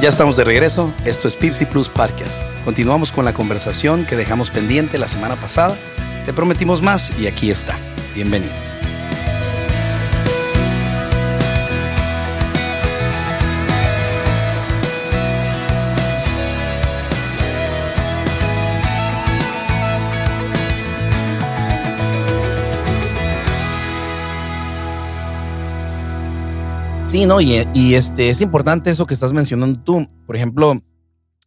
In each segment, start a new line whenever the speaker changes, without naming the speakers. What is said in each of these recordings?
Ya estamos de regreso. Esto es Pipsy Plus Podcast. Continuamos con la conversación que dejamos pendiente la semana pasada. Te prometimos más y aquí está. Bienvenidos. Sí, no, y, este es importante eso que estás mencionando tú. Por ejemplo,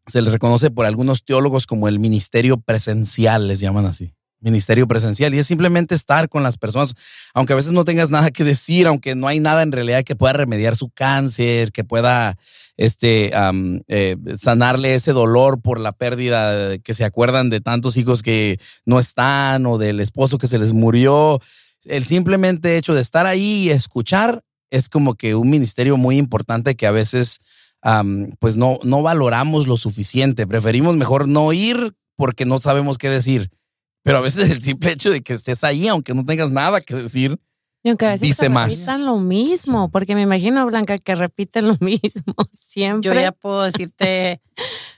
se le reconoce por algunos teólogos como el ministerio presencial, les llaman así. Ministerio presencial. Y es simplemente estar con las personas, aunque a veces no tengas nada que decir, aunque no hay nada en realidad que pueda remediar su cáncer, que pueda este, eh, sanarle ese dolor por la pérdida, que se acuerdan de tantos hijos que no están o del esposo que se les murió. El simplemente hecho de estar ahí y escuchar es como que un ministerio muy importante que a veces pues no, no valoramos lo suficiente. Preferimos mejor no ir porque no sabemos qué decir. Pero a veces el simple hecho de que estés ahí, aunque no tengas nada que decir,
y aunque a veces
dice más.
repitan lo mismo, porque me imagino, Blanca, que repiten lo mismo siempre.
Yo ya puedo decirte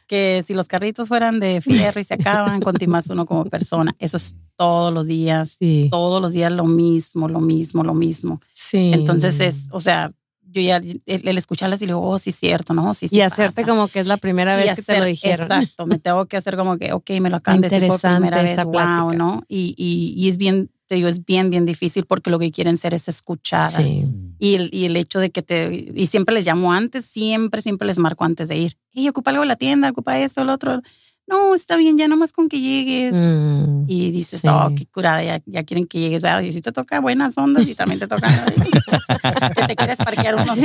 que si los carritos fueran de fierro y se acaban, continuas uno como persona. Eso es todos los días,
Sí.
todos los días lo mismo, lo mismo, lo mismo.
Sí.
Entonces es, o sea, yo ya, el, el escucharlas y digo, oh, sí, cierto, ¿no? Sí, sí
y hacerte
pasa.
como que es la primera
Y
vez que te lo dijeron.
Exacto, me tengo que hacer como que, ok, me lo acaban de decir por primera vez,
esta
wow,
plática.
¿no? Y, y, y es bien, te digo, es bien, bien difícil porque lo que quieren ser es escuchadas.
Sí.
Y el, y el hecho de que te, y siempre les llamo antes, siempre, siempre les marco antes de ir. Y ocupa algo en la tienda, ocupa esto, lo otro. No, está bien, ya nomás con que llegues.
Mm.
Y dices,
Sí.
oh, qué curada, ya, ya quieren que llegues. ¿verdad? Y si te toca buenas ondas y también te toca que te quieres parquear unos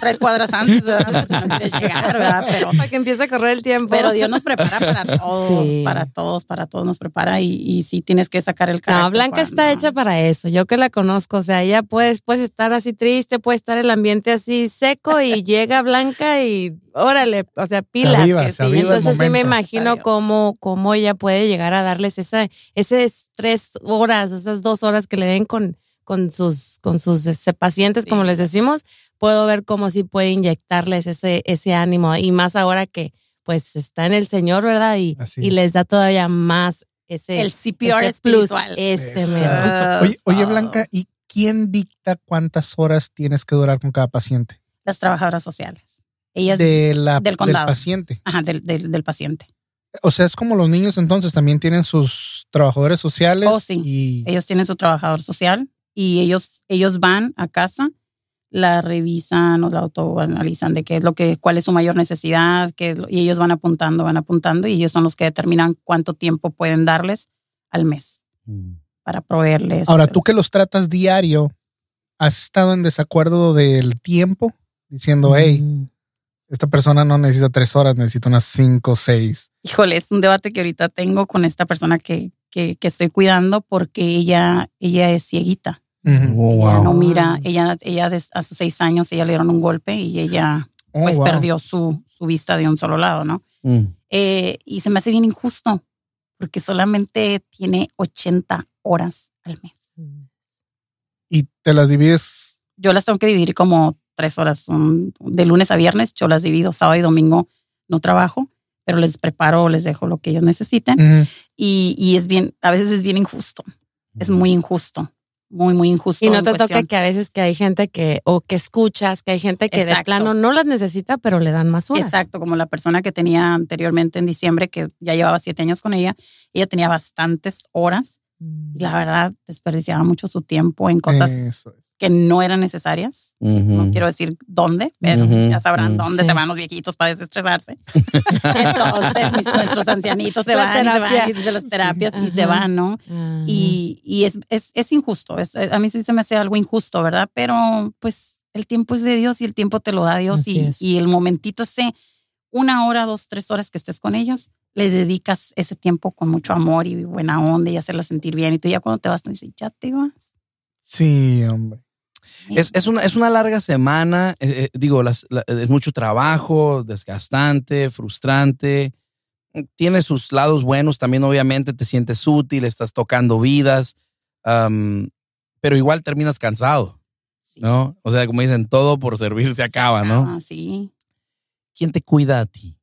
tres cuadras antes, ¿verdad? Porque no quieres llegar, ¿verdad? Pero,
Para que empiece a correr el tiempo.
pero Dios nos prepara para todos,
Sí.
para todos, para todos nos prepara y, y sí tienes que sacar el carácter.
No, Blanca está hecha para eso. Yo que la conozco, o sea, ella puede, puedes estar así triste, puede estar el ambiente así seco y llega Blanca y órale, o sea, pilas.
aviva,
que
se
sí. Entonces sí me imagino cómo, cómo ella puede llegar a darles esa, ese tres horas, esas dos horas que le den con, con sus, con sus este, pacientes,
Sí.
como les decimos. Puedo ver cómo sí puede inyectarles ese, ese ánimo y más ahora que pues está en el Señor, ¿verdad? Y, les da todavía más ese,
El CPR
ese plus, ese.
Oye, oye. Blanca, ¿y quién dicta cuántas horas tienes que durar con cada paciente?
Las trabajadoras sociales. Ellas,
de la,
del condado.
paciente.
ajá, del, del, del paciente.
O sea, es como los niños entonces también tienen sus trabajadores sociales.
Oh, sí.
Y
Ellos tienen su trabajador social y ellos, ellos van a casa, la revisan o la autoanalizan de qué es lo que, cuál es su mayor necesidad, qué es lo- y ellos van apuntando, van apuntando y ellos son los que determinan cuánto tiempo pueden darles al mes para proveerles.
ahora tú que los tratas diario, ¿has estado en desacuerdo del tiempo? Diciendo, hey,
Mm.
Esta persona no necesita tres horas, necesita unas cinco, seis.
Híjole, es un debate que ahorita tengo con esta persona que, que, que estoy cuidando porque ella, ella es cieguita.
Ujú.
Ella no
Wow.
mira, ella, ella a sus seis años, ella le dieron un golpe y ella
Oh,
pues
wow.
perdió su, su vista de un solo lado, ¿no?
Mm.
Eh, y se me hace bien injusto porque solamente tiene 80 horas al mes.
Y te las divides.
Yo las tengo que dividir como tres horas. un- de lunes a viernes yo las divido. Sábado y domingo no trabajo, pero les preparo, les dejo lo que ellos necesiten. Y, y es bien, a veces es bien injusto. Es muy injusto. Muy, muy injusto.
Y no te toca
cuestión-
que a veces que hay gente que, o que escuchas, que hay gente que de plano no las necesita, pero le dan más horas.
Exacto, como la persona que tenía anteriormente en diciembre, que ya llevaba siete años con ella, ella tenía bastantes horas
Mm.
y la verdad desperdiciaba mucho su tiempo en cosas
Eso es.
Que no eran necesarias.
Ujú.
No quiero decir dónde, pero
Ujú,
ya sabrán
ujú.
dónde
Sí.
se van los viejitos para desestresarse. Entonces, mis- nuestros ancianitos se
La
van, se van y de las terapias y se van, ¿no?
Ah.
Y, y es, es, es injusto. Es, a mí sí se me hace algo injusto, ¿verdad? Pero pues el tiempo es de Dios y el tiempo te lo da Dios. Y, y el momentito ese, una hora, dos, tres horas que estés con ellos, les dedicas ese tiempo con mucho amor y buena onda y hacerla sentir bien. Y tú ya cuando te vas, tú dices, ya te vas.
Sí, hombre.
Es, es una, es una larga semana, eh, eh, digo, las- la- es mucho trabajo, desgastante, frustrante. Tiene sus lados buenos también, obviamente, te sientes útil, estás tocando vidas, pero igual terminas cansado,
Sí.
¿no? O sea, como dicen, todo por servir se acaba, ¿no?
Ah, sí.
¿quién te cuida a ti?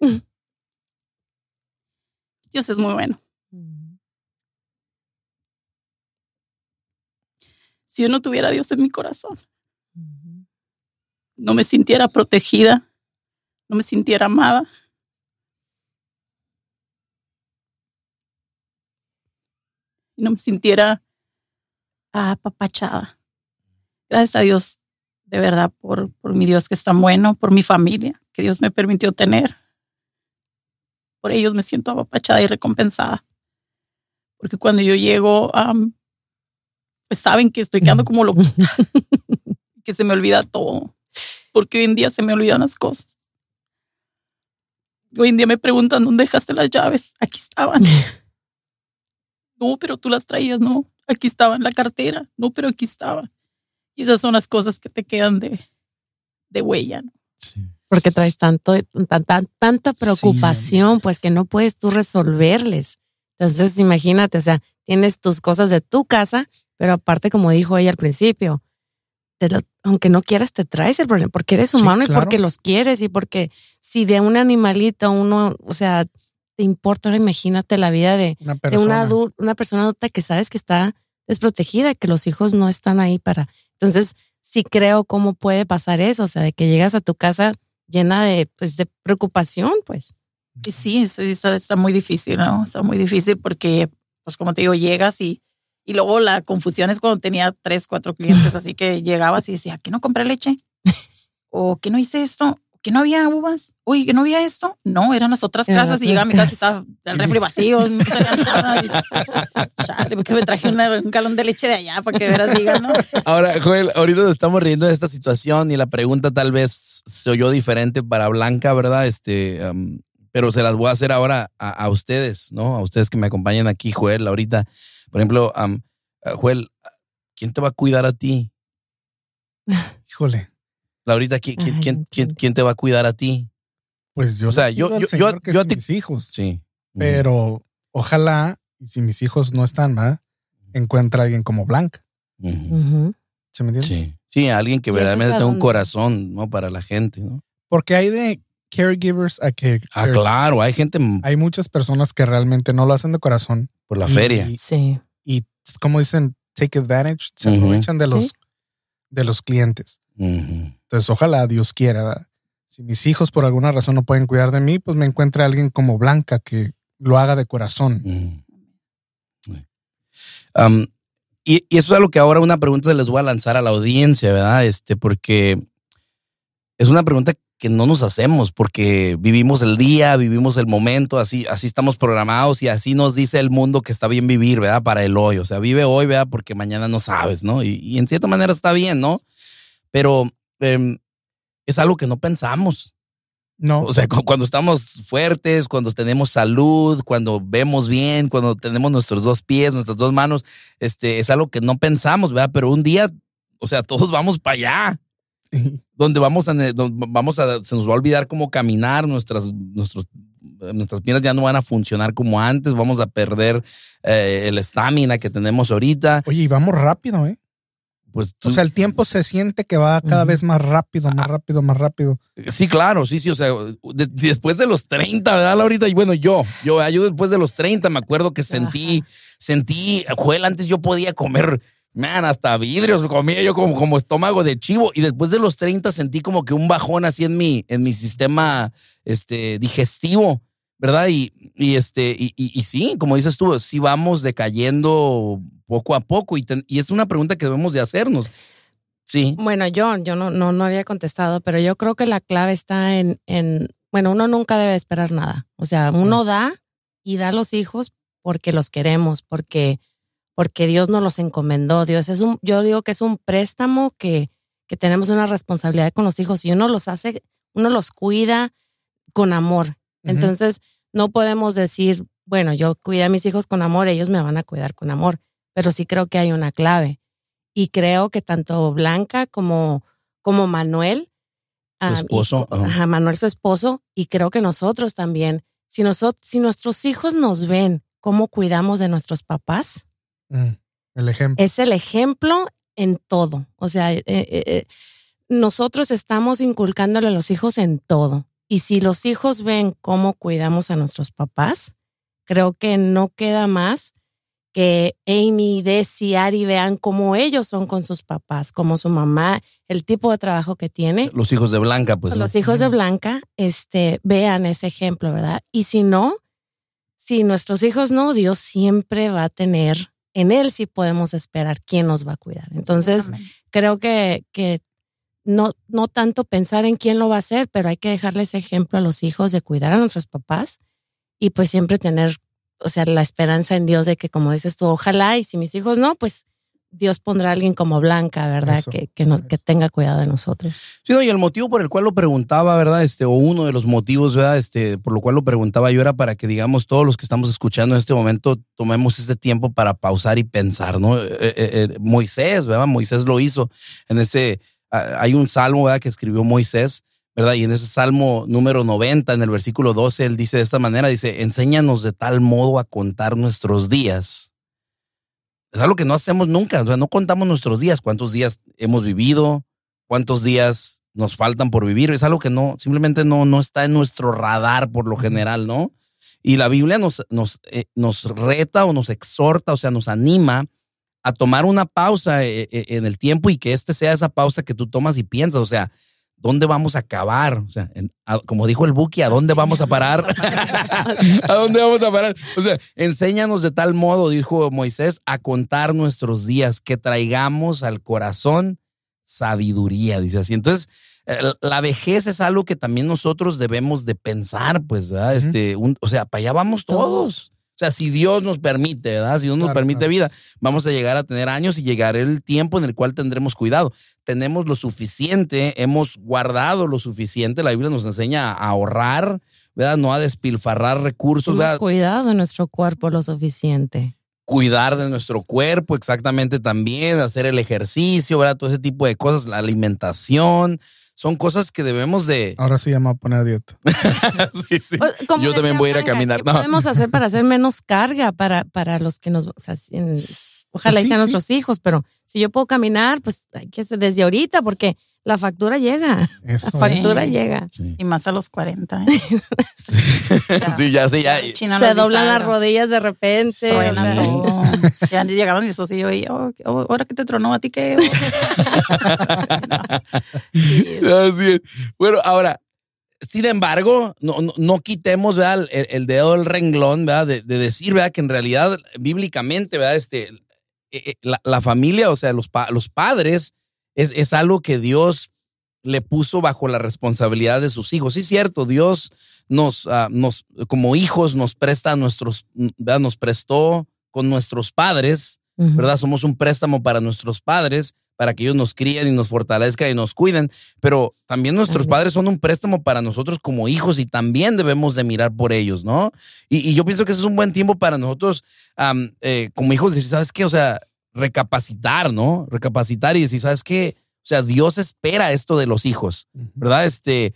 Dios es muy bueno. Si yo no tuviera a Dios en mi corazón, no me sintiera protegida, no me sintiera amada. Y no me sintiera apapachada. Gracias a Dios, de verdad, por, por mi Dios que es tan bueno, por mi familia que Dios me permitió tener. Por ellos me siento apapachada y recompensada. Porque cuando yo llego, um, pues saben que estoy quedando como loca, que se me olvida todo. Porque hoy en día se me olvidan las cosas. Hoy en día me preguntan dónde dejaste las llaves. Aquí estaban. No, pero tú las traías, no. Aquí estaba en la cartera. No, pero aquí estaba. Y esas son las cosas que te quedan de, de huella. ¿no?
Sí.
Porque traes tanto, tan, tan- tanta preocupación, pues que no puedes tú resolverles. Entonces, imagínate, o sea, tienes tus cosas de tu casa, pero aparte, como dijo ella al principio, te lo- aunque no quieras, te traes el problema, porque eres
Sí,
humano y
claro.
porque los quieres y porque si de un animalito uno, o sea, te importa, ahora imagínate la vida de,
Una
de
persona.
una, adu- una persona adulta que sabes que está desprotegida, que los hijos no están ahí para. Entonces, sí creo cómo puede pasar eso, o sea, de que llegas a tu casa llena de, pues, de preocupación, pues.
Y sí, sí, está, está muy difícil, ¿no? Está muy difícil porque, pues como te digo, llegas y, y luego la confusión es cuando tenía tres, cuatro clientes, así que llegabas y decía, ¿que no compré leche? ¿O que no hice esto? ¿Que no había uvas? Oye, ¿que no había esto? No, eran las otras
Eran
casas y llegaba a mi casa y estaba el refri vacío, no nada. Y, chale, porque me traje una- un galón de leche de allá para que veras digan, ¿no?
Ahora, Joel, ahorita nos estamos riendo de esta situación y la pregunta tal vez se oyó diferente para Blanca, ¿verdad? Este, am, pero se las voy a hacer ahora a, a ustedes, ¿no? A ustedes que me acompañan aquí, Joel, ahorita. Por ejemplo, eh, Joel, ¿quién te va a cuidar a ti?
Híjole,
Laurita, ¿quién, quién,
Ay,
quién, quién- quién te va a cuidar a ti?
pues yo.
O sea, yo- yo- yo-
sean
te-
mis hijos.
Sí.
Pero ojalá, y si mis hijos no están, ¿verdad? Encuentre a alguien como Blanca. ¿Se me entiende?
Sí. Sí, alguien que verdaderamente
a
tenga un corazón, ¿no? Para la gente, ¿no?
Porque hay de caregivers a que
Ah, claro, hay gente
hay muchas personas que realmente no lo hacen de corazón.
Por la
y-
feria.
Sí.
Y, como dicen, take advantage, se aprovechan de
Sí.
los de los clientes. Entonces, ojalá Dios quiera. ¿verdad? Si mis hijos por alguna razón no pueden cuidar de mí, pues me encuentre alguien como Blanca que lo haga de corazón.
Am, y, y eso es algo que ahora una pregunta se les voy a lanzar a la audiencia, ¿verdad? Este, porque es una pregunta que no nos hacemos, porque vivimos el día, vivimos el momento, así, así estamos programados y así nos dice el mundo que está bien vivir, ¿verdad? Para el hoy. O sea, vive hoy, ¿verdad? Porque mañana no sabes, ¿no? Y, y en cierta manera está bien, ¿no? Pero em, es algo que no pensamos.
No,
O sea, cu- cuando estamos fuertes, cuando tenemos salud, cuando vemos bien, cuando tenemos nuestros dos pies, nuestras dos manos, este, es algo que no pensamos, ¿verdad? Pero un día, o sea, todos vamos para allá, donde vamos a, vamos a, se nos va a olvidar cómo caminar, nuestras, nuestros, nuestras piernas ya no van a funcionar como antes, vamos a perder eh, el estamina que tenemos ahorita.
Oye, y vamos rápido, ¿eh?
Pues tú-
O sea, el tiempo se siente que va cada vez más rápido, más rápido, más rápido.
Sí, claro, sí, sí, o sea, de- después de los 30, ¿verdad, Laurita? Y bueno, yo, yo, yo después de los 30 me acuerdo que sentí,
Ajá.
sentí, Joel, antes yo podía comer, man, hasta vidrios, comía yo como, como estómago de chivo, y después de los 30 sentí como que un bajón así en mi, en mi sistema este, digestivo, ¿verdad? Y, y este, y, y- y sí, como dices tú, sí vamos decayendo poco a poco, y, ten- y es una pregunta que debemos de hacernos. Sí.
Bueno, yo, yo no, no, no había contestado, pero yo creo que la clave está en, en, bueno, uno nunca debe esperar nada. O sea, uno da y da a los hijos porque los queremos, porque, porque Dios nos los encomendó. Dios es un, yo digo que es un préstamo que, que tenemos una responsabilidad con los hijos y uno los hace, uno los cuida con amor. Entonces, no podemos decir, bueno, yo cuidé a mis hijos con amor, ellos me van a cuidar con amor, pero sí creo que hay una clave. Y creo que tanto Blanca como, como Manuel, y
esposo, ajá,
Manuel su esposo, y creo que nosotros también, si, nosotros, si nuestros hijos nos ven cómo cuidamos de nuestros papás,
Mm, el ejemplo.
es el ejemplo en todo. O sea, eh, eh, eh, nosotros estamos inculcándole a los hijos en todo. Y si los hijos ven cómo cuidamos a nuestros papás, creo que no queda más que Amy, Desi, Ari vean cómo ellos son con sus papás, como su mamá, el tipo de trabajo que tiene.
Los hijos de Blanca, pues.
Los hijos de Blanca, este, vean ese ejemplo, ¿verdad? Y si no, si nuestros hijos no, Dios siempre va a tener, en Él sí podemos esperar quién nos va a cuidar. Entonces, creo que, que no, no tanto pensar en quién lo va a hacer, pero hay que dejarle ese ejemplo a los hijos de cuidar a nuestros papás y pues siempre tener o sea, la esperanza en Dios de que, como dices tú, ojalá, y si mis hijos no, pues Dios pondrá a alguien como Blanca, ¿verdad? que, que, que, tenga cuidado de nosotros.
Sí, no, y el motivo por el cual lo preguntaba, ¿verdad? Este, o uno de los motivos, ¿verdad? Este, por lo cual lo preguntaba yo era para que, digamos, todos los que estamos escuchando en este momento tomemos ese tiempo para pausar y pensar, ¿no? Eh, eh, eh, Moisés, ¿verdad? Moisés lo hizo en ese, ah, hay un salmo, ¿verdad? Que escribió Moisés ¿verdad? Y en ese Salmo número 90, en el versículo 12, él dice de esta manera, dice, enséñanos de tal modo a contar nuestros días. Es algo que no hacemos nunca, o sea, no contamos nuestros días, cuántos días hemos vivido, cuántos días nos faltan por vivir, es algo que no, simplemente no, no está en nuestro radar por lo general, ¿no? Y la Biblia nos, nos, eh, nos reta o nos exhorta, o sea, nos anima a tomar una pausa eh, eh, en el tiempo y que este sea esa pausa que tú tomas y piensas, o sea, ¿dónde vamos a acabar? O sea, como dijo el Buki, ¿a dónde vamos a parar? ¿A dónde vamos a parar? O sea, enséñanos de tal modo, dijo Moisés, a contar nuestros días, que traigamos al corazón sabiduría, dice así. Entonces, la vejez es algo que también nosotros debemos de pensar, pues, ¿verdad? Este, o sea, para allá vamos todos. O sea, si Dios nos permite, ¿verdad? Si Dios nos permite vida, vamos a llegar a tener años y llegará el tiempo en el cual tendremos cuidado. Tenemos lo suficiente, hemos guardado lo suficiente. La Biblia nos enseña a ahorrar, ¿verdad? No a despilfarrar recursos.
Hemos cuidado de nuestro cuerpo lo suficiente.
Cuidar de nuestro cuerpo, exactamente también, hacer el ejercicio, ¿verdad? Todo ese tipo de cosas, la alimentación son cosas que debemos de...
Ahora sí llama a poner dieta.
sí, sí. Yo también voy a ir a caminar.
¿Qué podemos hacer para hacer menos carga para, para los que nos... O sea, ojalá sean nuestros hijos, pero si yo puedo caminar, pues hay que hacer desde ahorita porque la factura llega. La factura llega.
Y más a los 40.
¿eh? sí, ya, sí, ya.
Se doblan las rodillas de repente.
ya llegamos mis socios y yo, oh, oh, ahora que te tronó a ti, ¿qué?
Bueno, ahora, sin embargo, no, no, quitemos El, dedo del renglón ¿verdad? De, decir ¿verdad? que en realidad, bíblicamente, ¿verdad? Este, eh, eh, la, familia, o sea, los, los padres es, algo que Dios le puso bajo la responsabilidad de sus hijos. Sí, es cierto, Dios nos, ah, nos como hijos, nos presta nuestros, ¿verdad? nos prestó con nuestros padres, ¿verdad? Somos un préstamo para nuestros padres, para que ellos nos críen y nos fortalezcan y nos cuiden, pero también nuestros padres son un préstamo para nosotros como hijos y también debemos de mirar por ellos, ¿no? Y, yo pienso que ese es un buen tiempo para nosotros eh, como hijos decir, ¿sabes qué? O sea, recapacitar, ¿no? Recapacitar y decir, ¿sabes qué? O sea, Dios espera esto de los hijos, ¿verdad? Este,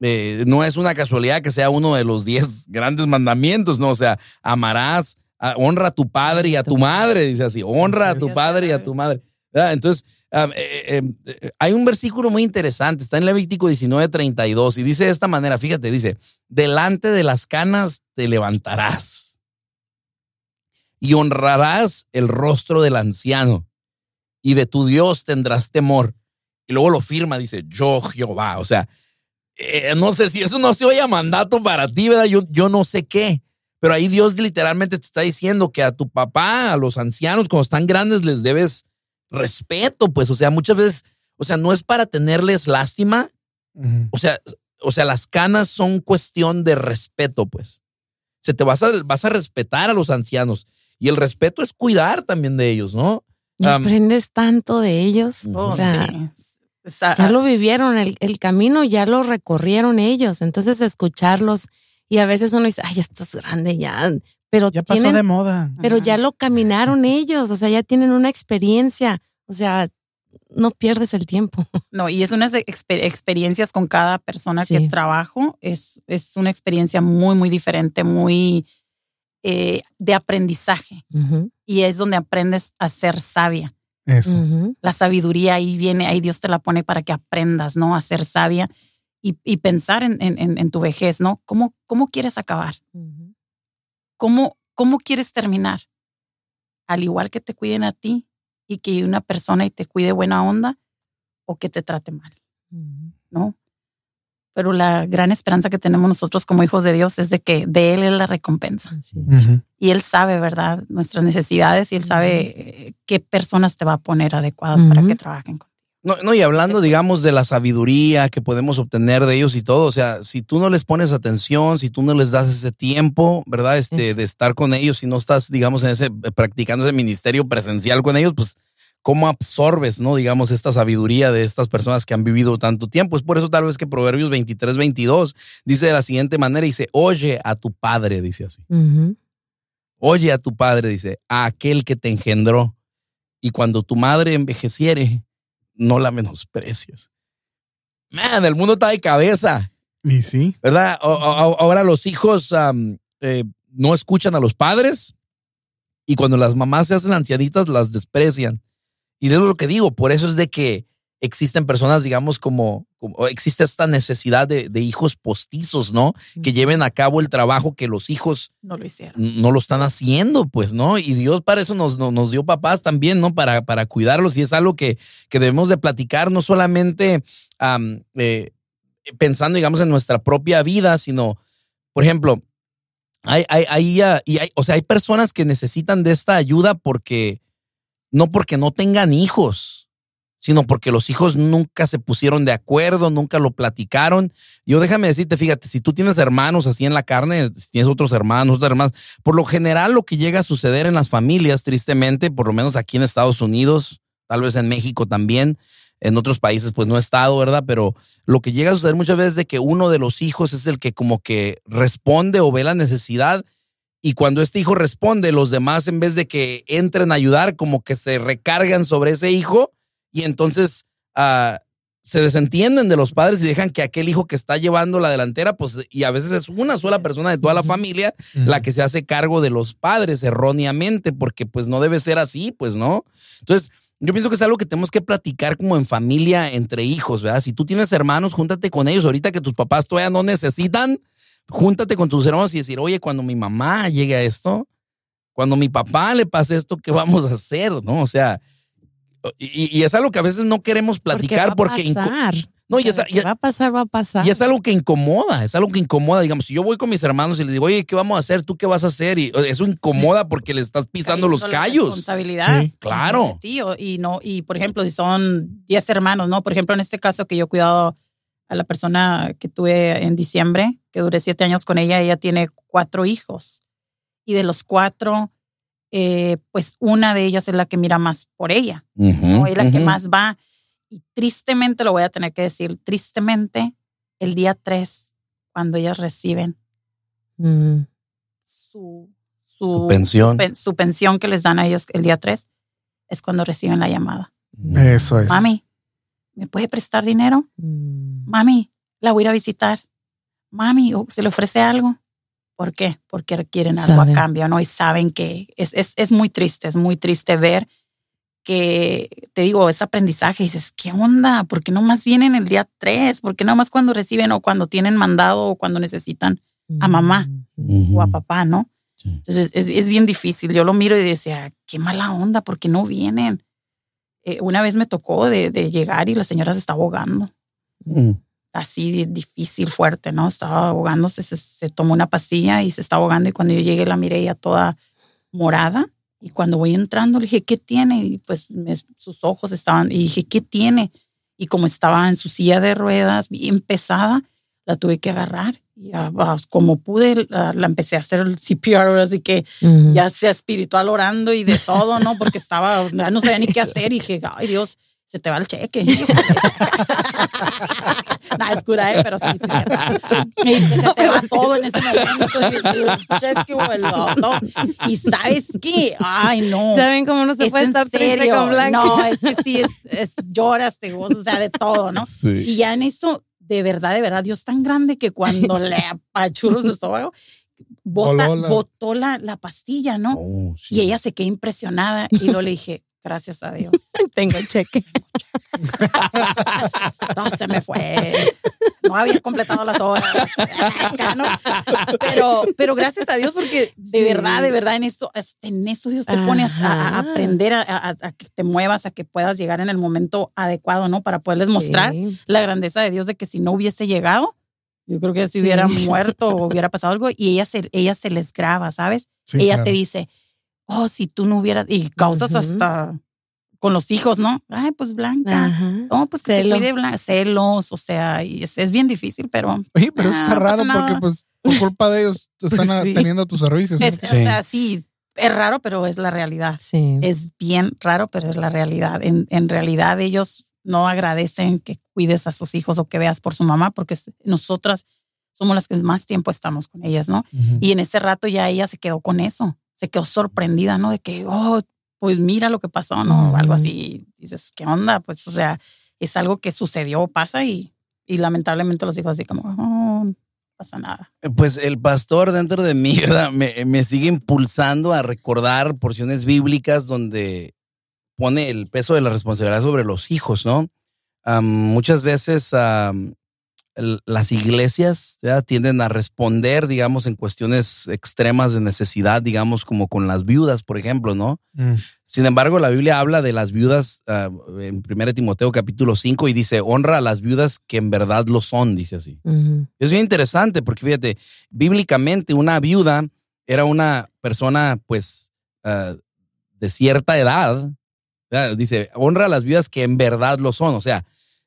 eh, no es una casualidad que sea uno de los diez grandes mandamientos, ¿no? O sea, amarás, honra a tu padre y a tu madre, dice así, honra a tu padre y a tu madre. Entonces, eh, eh, hay un versículo muy interesante, está en Levítico 19, 32, y dice de esta manera, fíjate, dice, delante de las canas te levantarás y honrarás el rostro del anciano y de tu Dios tendrás temor. Y luego lo firma, dice, yo Jehová. O sea, eh, no sé si eso no se oye a mandato para ti, ¿verdad? Yo, yo no sé qué. Pero ahí Dios literalmente te está diciendo que a tu papá, a los ancianos, cuando están grandes, les debes respeto, pues. O sea, muchas veces, o sea, no es para tenerles lástima. O sea, o sea, las canas son cuestión de respeto, pues. O sea, te vas a, vas a respetar a los ancianos. Y el respeto es cuidar también de ellos, ¿no?
Y aprendes tanto de ellos. o sea, ya lo vivieron, el, el, camino ya lo recorrieron ellos. Entonces, escucharlos y a veces uno dice, ay, ya estás grande, ya. Pero
ya pasó de moda.
Pero ya lo caminaron ellos, o sea, ya tienen una experiencia. O sea, no pierdes el tiempo.
No, y es unas experiencias con cada persona que trabajo. Es, es una experiencia muy, muy diferente, muy eh, de aprendizaje. Y es donde aprendes a ser sabia.
Eso.
La sabiduría ahí viene, ahí Dios te la pone para que aprendas, ¿no? A ser sabia y, y pensar en, en- en- en tu vejez, ¿no? ¿Cómo, ¿Cómo quieres acabar?
Ujú.
¿Cómo, ¿Cómo quieres terminar? Al igual que te cuiden a ti y que una persona y te cuide buena onda o que te trate mal. ¿no? Pero la gran esperanza que tenemos nosotros como hijos de Dios es de que de Él es la recompensa.
Así es.
Ujú.
Y Él sabe, ¿verdad? Nuestras necesidades y Él sabe eh, qué personas te va a poner adecuadas para
Ujú.
que trabajen con.
No, no, y hablando, digamos, de la sabiduría que podemos obtener de ellos y todo, o sea, si tú no les pones atención, si tú no les das ese tiempo, ¿verdad? Este, de estar con ellos, si no estás, digamos, en ese, eh, practicando ese ministerio presencial con ellos, pues, ¿cómo absorbes, no? Digamos, esta sabiduría de estas personas que han vivido tanto tiempo. Es por eso tal vez que Proverbios 23, 22 dice de la siguiente manera, dice, oye a tu padre, dice así. Oye a tu padre, dice, a aquel que te engendró. Y cuando tu madre envejeciere, no la menosprecies. Man, el mundo está de cabeza,
Y sí.
¿verdad? O- o- Ahora los hijos eh, no escuchan a los padres y cuando las mamás se hacen ancianitas las desprecian. Y es lo que digo, por eso es de que existen personas, digamos, como, como existe esta necesidad de, de hijos postizos, ¿no? Que lleven a cabo el trabajo que los hijos
No lo hicieron.
no lo están haciendo, pues, ¿no? Y Dios para eso nos, nos, nos dio papás también, ¿no? Para, para cuidarlos y es algo que, que debemos de platicar, no solamente am, eh, pensando, digamos, en nuestra propia vida, sino, por ejemplo, hay, hay, hay, ah, y hay, o sea, hay personas que necesitan de esta ayuda porque, no porque no tengan hijos, sino porque los hijos nunca se pusieron de acuerdo, nunca lo platicaron. Yo déjame decirte, fíjate, si tú tienes hermanos así en la carne, si tienes otros hermanos, otras hermanas, por lo general lo que llega a suceder en las familias, tristemente, por lo menos aquí en Estados Unidos, tal vez en México también, en otros países pues no he estado, ¿verdad? Pero lo que llega a suceder muchas veces es de que uno de los hijos es el que como que responde o ve la necesidad y cuando este hijo responde, los demás en vez de que entren a ayudar, como que se recargan sobre ese hijo y entonces ah, se desentienden de los padres y dejan que aquel hijo que está llevando la delantera, pues, y a veces es una sola persona de toda la familia la que se hace cargo de los padres erróneamente, porque pues no debe ser así, pues, ¿no? Entonces, yo pienso que es algo que tenemos que platicar como en familia, entre hijos, ¿verdad? Si tú tienes hermanos, júntate con ellos. Ahorita que tus papás todavía no necesitan, júntate con tus hermanos y decir, oye, cuando mi mamá llegue a esto, cuando mi papá le pase esto, ¿qué vamos a hacer? ¿No? O sea, y, y es algo que a veces no queremos platicar porque...
Porque va a pasar.
no, y es,
Que va a pasar, va a pasar.
y es algo que incomoda, es algo que incomoda. Digamos, si yo voy con mis hermanos y les digo, oye, ¿qué vamos a hacer? ¿Tú qué vas a hacer? Y eso incomoda porque le estás pisando los callos.
Responsabilidad.
Sí,
claro.
Tío, y no, y por ejemplo, si son 10 hermanos, ¿no? Por ejemplo, en este caso que yo he cuidado a la persona que tuve en diciembre, que duré siete años con ella, ella tiene cuatro hijos. Y de los cuatro, eh, pues una de ellas es la que mira más por ella, ¿no? Es la que más va. Y tristemente, lo voy a tener que decir, tristemente, el día 3, cuando ellas reciben
Mm.
su, su,
pensión.
pen- su pensión que les dan a ellos el día 3, es cuando reciben la llamada.
Eso es.
Mami, ¿me puede prestar dinero?
Mm.
Mami, la voy a ir a visitar. Mami, ¿o ¿se le ofrece algo? ¿Por qué? Porque requieren algo a cambio, ¿no? Y saben que es, es, es muy triste, es muy triste ver que, te digo, es aprendizaje. Y dices, ¿qué onda? ¿Por qué no más vienen el día 3? ¿Por qué no más cuando reciben o cuando tienen mandado o cuando necesitan a mamá? o a papá, ¿no?
Sí.
Entonces es, es bien difícil. Yo lo miro y decía, qué mala onda, ¿por qué no vienen? Eh, una vez me tocó de, de llegar y la señora se estaba ahogando.
Mm.
Así difícil, fuerte, ¿no? Estaba ahogándose, se, se tomó una pastilla y se estaba ahogando. Y cuando yo llegué la miré ya toda morada. Y cuando voy entrando le dije, ¿qué tiene? Y pues me- sus ojos estaban, y dije, ¿qué tiene? Y como estaba en su silla de ruedas, bien pesada, la tuve que agarrar. Y ah, como pude, la, la empecé a hacer el CPR, así que
Mm.
ya sea espiritual orando y de todo, ¿no? Porque estaba, ya no sabía ni qué hacer y dije, ay Dios, se te va el cheque. Nada, es cura, ¿eh? pero sí, sí. Y se te va todo en ese momento. y el cheque o el otro. Y sabes qué, ay no.
Ya ven cómo no se
Es
puede
en
estar triste
serio.
con Blanca.
No, es que sí, es, es- lloras, te gozas, o sea, de todo, ¿no?
Sí.
Y ya en eso, de verdad, de verdad, Dios tan grande que cuando le apachurro su estómago, bota,
la-
botó la, la pastilla, ¿no?
Oh, sí.
Y ella se quedó impresionada y luego le dije, Gracias a Dios.
Tengo cheque.
No, se me fue. No había completado las horas. Pero, pero gracias a Dios, porque de
Sí.
verdad, de verdad, en esto, en esto Dios te pone a, a
Ajá.
aprender a, a- a que te muevas, a que puedas llegar en el momento adecuado, ¿no? Para poderles mostrar
Sí.
la grandeza de Dios de que si no hubiese llegado, yo creo que si
Sí.
hubiera muerto o hubiera pasado algo, y ella se, ella se les graba, ¿sabes?
Sí,
ella
claro.
te dice, oh, si tú no hubieras, y causas
Ujú.
hasta con los hijos, ¿no? Ay, pues Blanca.
Ajá.
No, pues que te cuide celos, o sea, y es, es bien difícil, pero
Oye, pero eso
Ah,
está
no
raro porque pues por culpa de ellos están
Pues sí.
teniendo tus servicios. ¿no?
es, o sea, sí, es raro, pero es la realidad.
Sí.
Es bien raro, pero es la realidad. En, en realidad ellos no agradecen que cuides a sus hijos o que veas por su mamá, porque nosotras somos las que más tiempo estamos con ellas, ¿no? Y en ese rato ya ella se quedó con eso, se quedó sorprendida, ¿no? De que, oh, pues mira lo que pasó, ¿no? Algo así. Dices, ¿qué onda? Pues, o sea, es algo que sucedió, pasa y, y lamentablemente los hijos así como, oh, no pasa nada.
Pues el pastor dentro de mí ¿verdad? Me, me sigue impulsando a recordar porciones bíblicas donde pone el peso de la responsabilidad sobre los hijos, ¿no? Muchas veces el- las iglesias ¿verdad? tienden a responder, digamos, en cuestiones extremas de necesidad, digamos, como con las viudas, por ejemplo, ¿no?
Mm.
Sin embargo, la Biblia habla de las viudas ah, en 1 Timoteo capítulo 5 y dice, honra a las viudas que en verdad lo son, dice así. Es bien interesante porque fíjate, bíblicamente una viuda era una persona pues ah, de cierta edad. ¿verdad? Dice, honra a las viudas que en verdad lo son. O sea,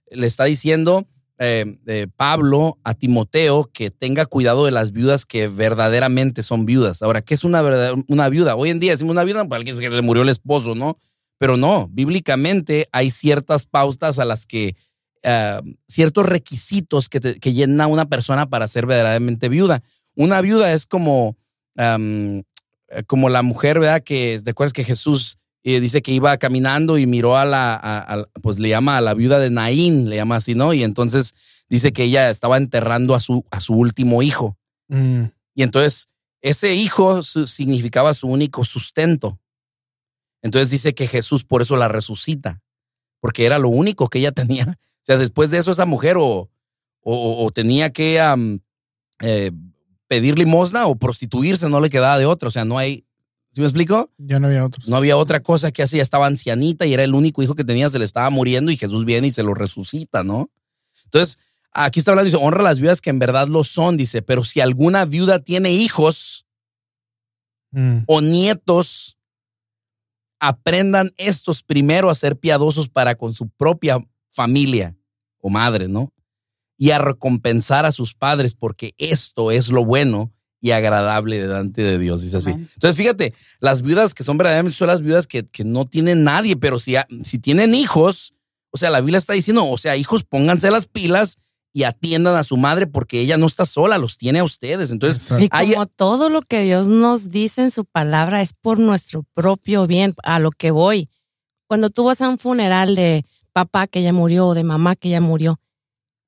le está diciendo eh, eh, Pablo a Timoteo que tenga cuidado de las viudas que verdaderamente son viudas. Ahora, ¿qué es una, verdad- una viuda? Hoy en día decimos una viuda para alguien que le murió el esposo, ¿no? Pero no, bíblicamente hay ciertas pautas a las que ah, ciertos requisitos que, que llena una persona para ser verdaderamente viuda. Una viuda es como, eh, como la mujer, ¿verdad? Que te acuerdas que Jesús eh, dice que iba caminando y miró a la, a- a- pues le llama a la viuda de Naín, le llama así, ¿no? Y entonces dice que ella estaba enterrando a su, a su último hijo.
Mm.
Y entonces ese hijo significaba su único sustento. Entonces dice que Jesús por eso la resucita, porque era lo único que ella tenía. O sea, después de eso esa mujer o, o- o tenía que eh, pedir limosna o prostituirse, no le quedaba de otra. O sea, no hay, ¿sí me explico?
Ya no había otros.
No había otra cosa que hacía, estaba ancianita y era el único hijo que tenía, se le estaba muriendo y Jesús viene y se lo resucita, ¿no? Entonces, aquí está hablando, dice, honra a las viudas que en verdad lo son, dice, pero si alguna viuda tiene hijos
Mm.
o nietos, aprendan estos primero a ser piadosos para con su propia familia o madre, ¿no? Y a recompensar a sus padres, porque esto es lo bueno y agradable delante de Dios, dice así.
Amén.
Entonces, fíjate, las viudas que son verdaderamente son las viudas que, que no tienen nadie, pero si, ha- si tienen hijos, o sea, la Biblia está diciendo, o sea, hijos, pónganse las pilas y atiendan a su madre porque ella no está sola, los tiene a ustedes. Entonces,
Exacto.
Y
Hay-
como todo lo que Dios nos dice en su palabra es por nuestro propio bien, a lo que voy. Cuando tú vas a un funeral de papá que ya murió o de mamá que ya murió,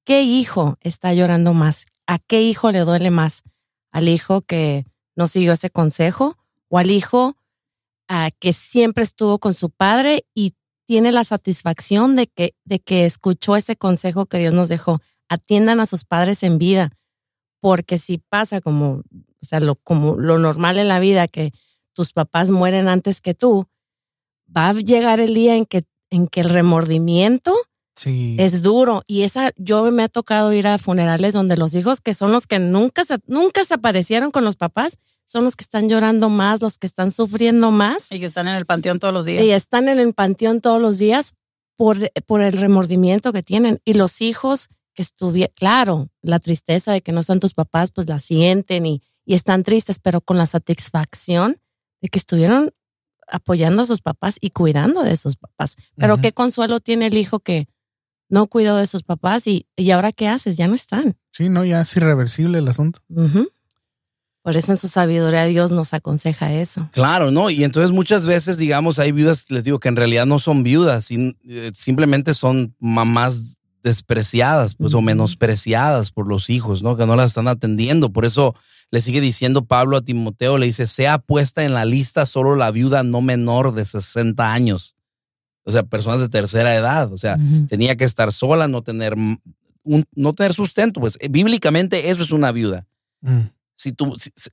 ¿qué hijo está llorando más? ¿A qué hijo le duele más? ¿Al hijo que no siguió ese consejo? ¿O al hijo ah, que siempre estuvo con su padre y tiene la satisfacción de que, de que escuchó ese consejo que Dios nos dejó? Atiendan a sus padres en vida porque si pasa como, o sea, lo, como lo normal en la vida, que tus papás mueren antes que tú, va a llegar el día en que, en que el remordimiento
Sí.
es duro. Y esa, yo me ha tocado ir a funerales donde los hijos, que son los que nunca se, nunca se aparecieron con los papás, son los que están llorando más, los que están sufriendo más
Y que están en el panteón todos los días.
y están en el panteón todos los días por, por el remordimiento que tienen. Y los hijos que estuvieron, claro, la tristeza de que no son tus papás, pues la sienten y, y están tristes, pero con la satisfacción de que estuvieron apoyando a sus papás y cuidando de sus papás. Pero qué consuelo tiene el hijo que no cuidó de sus papás y, y ahora qué haces, ya no están.
Sí, no, ya es irreversible el asunto.
Por eso en su sabiduría Dios nos aconseja eso.
Claro, ¿no? Y entonces muchas veces, digamos, hay viudas, les digo, que en realidad no son viudas, eh, simplemente son mamás despreciadas, pues, o menospreciadas por los hijos, ¿no? Que no las están atendiendo. Por eso le sigue diciendo Pablo a Timoteo, le dice, sea puesta en la lista solo la viuda no menor de 60 años. O sea, personas de tercera edad. O sea,
Ujú.
tenía que estar sola, no tener, un, no tener sustento. Pues eh, bíblicamente eso es una viuda.
Mm.
Si tú, si- si-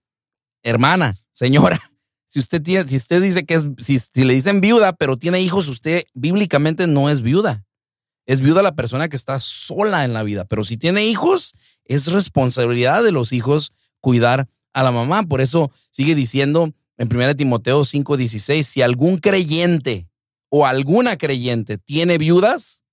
hermana, señora, si usted tiene, si usted dice que es, si, si le dicen viuda, pero tiene hijos, usted bíblicamente no es viuda. Es viuda la persona que está sola en la vida. Pero si tiene hijos, es responsabilidad de los hijos cuidar a la mamá. Por eso sigue diciendo en 1 Timoteo 5:16, si algún creyente o alguna creyente tiene viudas,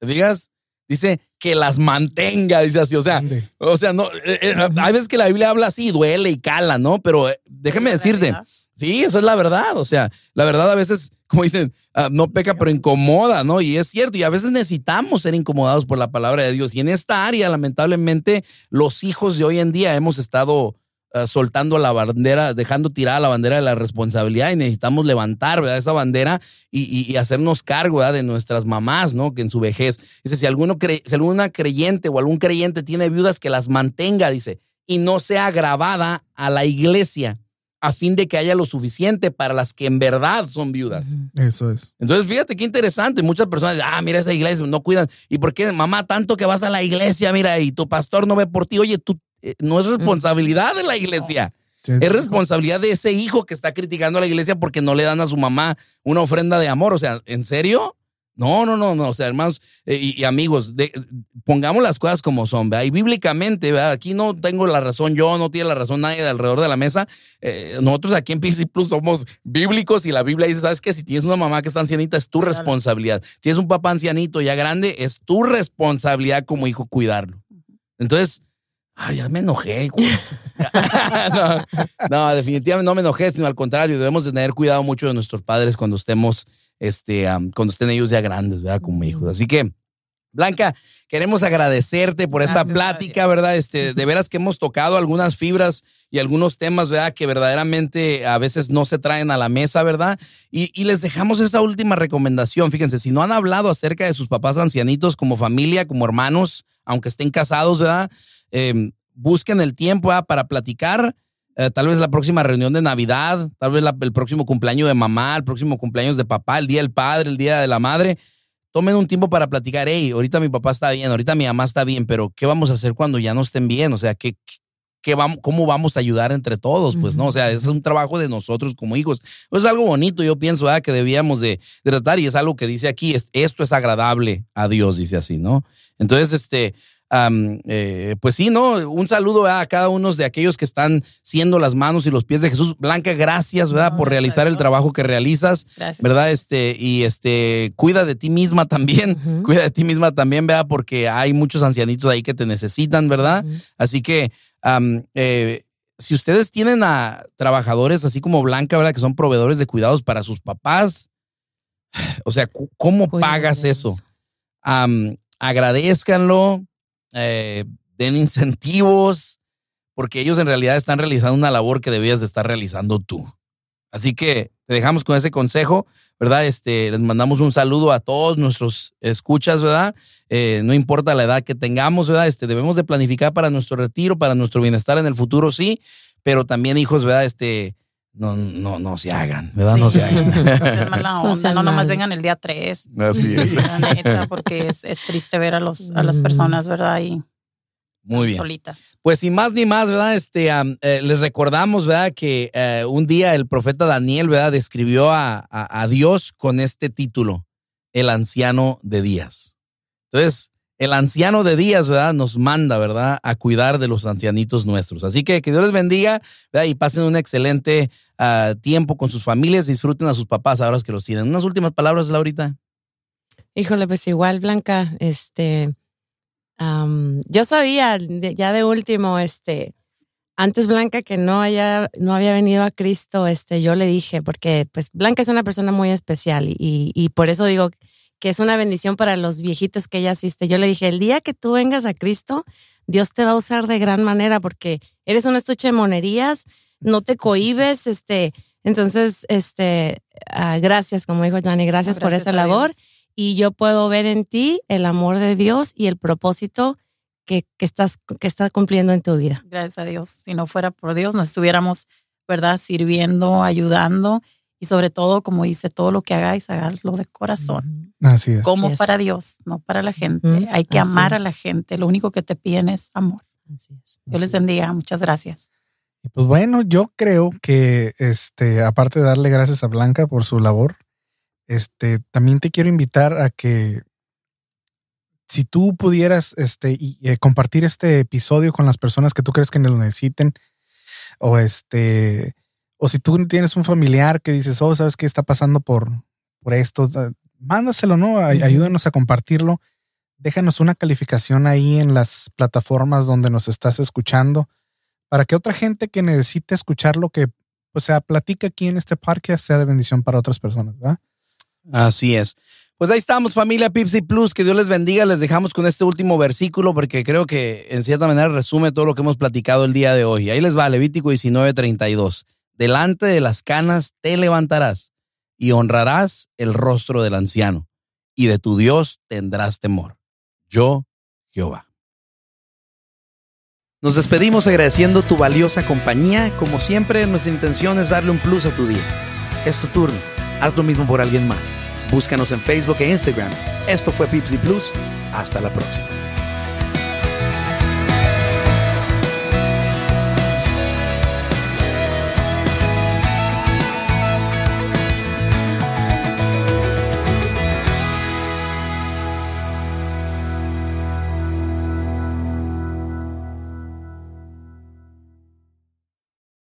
¿te digas? Dice que las mantenga, dice así. O sea, o sea, no, eh, eh, hay veces que la Biblia habla así, duele y cala, ¿no? Pero eh, déjame decirte, sí, esa es la verdad. O sea, la verdad a veces, como dicen, ah, no peca, pero incomoda, ¿no? Y es cierto, y a veces necesitamos ser incomodados por la palabra de Dios. Y en esta área, lamentablemente, los hijos de hoy en día hemos estado ah, soltando la bandera, dejando tirada la bandera de la responsabilidad y necesitamos levantar, ¿verdad? Esa bandera y, y- y hacernos cargo, ¿verdad? De nuestras mamás, ¿no? Que en su vejez. Dice, si, alguno cre- si alguna creyente o algún creyente tiene viudas, que las mantenga, dice, y no sea grabada a la iglesia a fin de que haya lo suficiente para las que en verdad son viudas.
Eso es.
Entonces, fíjate qué interesante. Muchas personas dicen, ah, mira esa iglesia, no cuidan. ¿Y por qué, mamá, tanto que vas a la iglesia, mira, y tu pastor no ve por ti? Oye, tú, eh, no es responsabilidad de la iglesia.
Sí,
Es responsabilidad de ese hijo que está criticando a la iglesia porque no le dan a su mamá una ofrenda de amor. O sea, ¿en serio? No, no, no, no. O sea, hermanos eh, y, y amigos, de- pongamos las cosas como son, ¿verdad? Y bíblicamente, ¿verdad? Aquí no tengo la razón yo, no tiene la razón nadie de alrededor de la mesa. Eh, nosotros aquí en PC Plus somos bíblicos y la Biblia dice, ¿sabes qué? Si tienes una mamá que está ancianita, es tu responsabilidad. Tienes un papá ancianito ya grande, es tu responsabilidad como hijo cuidarlo. Entonces, ay, ya me enojé. güey. no, no, definitivamente no me enojé, sino al contrario, debemos de tener cuidado mucho de nuestros padres cuando estemos, este, cuando estén ellos ya grandes, ¿verdad? Como hijos. Así que, Blanca, queremos agradecerte por esta
Gracias
plática. ¿verdad? Este, de veras que hemos tocado algunas fibras y algunos temas, ¿verdad? Que verdaderamente a veces no se traen a la mesa, ¿verdad? Y, y les dejamos esa última recomendación. Fíjense, si no han hablado acerca de sus papás ancianitos como familia, como hermanos, aunque estén casados, ¿verdad? Eh, busquen el tiempo ¿verdad? para platicar. eh, tal vez la próxima reunión de Navidad, tal vez la- el próximo cumpleaños de mamá, el próximo cumpleaños de papá, el día del padre, el día de la madre. Tomen un tiempo para platicar. Hey, ahorita mi papá está bien, ahorita mi mamá está bien, pero ¿qué vamos a hacer cuando ya no estén bien? O sea, ¿qué, qué vamos, ¿cómo vamos a ayudar entre todos? Pues no, o sea, es un trabajo de nosotros como hijos. Es algo bonito, yo pienso, ¿verdad? que debíamos de, de tratar y es algo que dice aquí, es, esto es agradable a Dios, dice así, ¿no? Entonces, este, eh, pues sí, ¿no? Un saludo ¿verdad? a cada uno de aquellos que están siendo las manos y los pies de Jesús. Blanca, gracias, ¿verdad?
No,
por realizar el trabajo que realizas,
Gracias.
¿verdad? Este, y este, cuida de ti misma también, cuida de ti misma también, ¿verdad? Porque hay muchos ancianitos ahí que te necesitan, ¿verdad? Así que, eh, si ustedes tienen a trabajadores así como Blanca, ¿verdad? Que son proveedores de cuidados para sus papás, o sea, ¿cómo pagas eso? agradezcanlo, eh, den incentivos, porque ellos en realidad están realizando una labor que debías de estar realizando tú. Así que te dejamos con ese consejo, ¿verdad? Este, les mandamos un saludo a todos nuestros escuchas, ¿verdad? Eh, no importa la edad que tengamos, ¿verdad? Este, debemos de planificar para nuestro retiro, para nuestro bienestar en el futuro, sí, pero también hijos, ¿verdad? Este, no, no, no se hagan, ¿verdad? No se hagan.
No sean mala
No
onda,
sean
no nomás vengan el día 3.
Así es.
La neta, porque es, es triste ver a, los, a las
Mm.
personas, ¿verdad? Ahí
Muy bien.
solitas.
Pues sin más ni más, ¿verdad? Este, eh, les recordamos, ¿verdad? Que eh, un día el profeta Daniel, ¿verdad? Describió a, a- a Dios con este título, el anciano de días. Entonces, el anciano de días, ¿verdad? Nos manda, ¿verdad? A cuidar de los ancianitos nuestros. Así que que Dios les bendiga, ¿verdad? Y pasen un excelente ah, tiempo con sus familias, disfruten a sus papás ahora que los tienen. Unas últimas palabras, Laurita.
Híjole, pues igual, Blanca, este, yo sabía ya de último, este, antes Blanca que no haya, no había venido a Cristo, este, yo le dije, porque pues Blanca es una persona muy especial y, y por eso digo que es una bendición para los viejitos que ella asiste. Yo le dije, el día que tú vengas a Cristo, Dios te va a usar de gran manera porque eres un estuche de monerías, no te cohibes, este, entonces, este, ah, gracias, como dijo Johnny, gracias, por esa labor y yo puedo ver en ti el amor de Dios y el propósito que, que estás, que estás cumpliendo en tu vida.
Gracias a Dios. Si no fuera por Dios, no estuviéramos, ¿verdad? Sirviendo, ayudando Y sobre todo, como dice, todo lo que hagáis, hagadlo de corazón.
Así es.
Como
Así es.
para Dios, no para la gente. Hay que amar a la gente. Lo único que te piden es amor.
Así es.
Dios les bendiga. Muchas gracias.
Pues bueno, yo creo que este, aparte de darle gracias a Blanca por su labor, este, también te quiero invitar a que si tú pudieras este, y, eh, compartir este episodio con las personas que tú crees que lo necesiten, o este, o si tú tienes un familiar que dices, oh, sabes qué está pasando por, por esto, mándaselo, ¿no? Ayúdanos a compartirlo. Déjanos una calificación ahí en las plataformas donde nos estás escuchando para que otra gente que necesite escuchar lo que pues, sea platica aquí en este podcast sea de bendición para otras personas, ¿verdad?
Así es. Pues ahí estamos, familia Pipsy Plus. Que Dios les bendiga. Les dejamos con este último versículo porque creo que en cierta manera resume todo lo que hemos platicado el día de hoy. Ahí les va, Levítico 19:32. Delante de las canas te levantarás y honrarás el rostro del anciano, y de tu Dios tendrás temor. Yo, Jehová. Nos despedimos agradeciendo tu valiosa compañía. Como siempre, nuestra intención es darle un plus a tu día. Es tu turno. Haz lo mismo por alguien más. Búscanos en Facebook e Instagram. Esto fue Pipsy Plus. Hasta la próxima.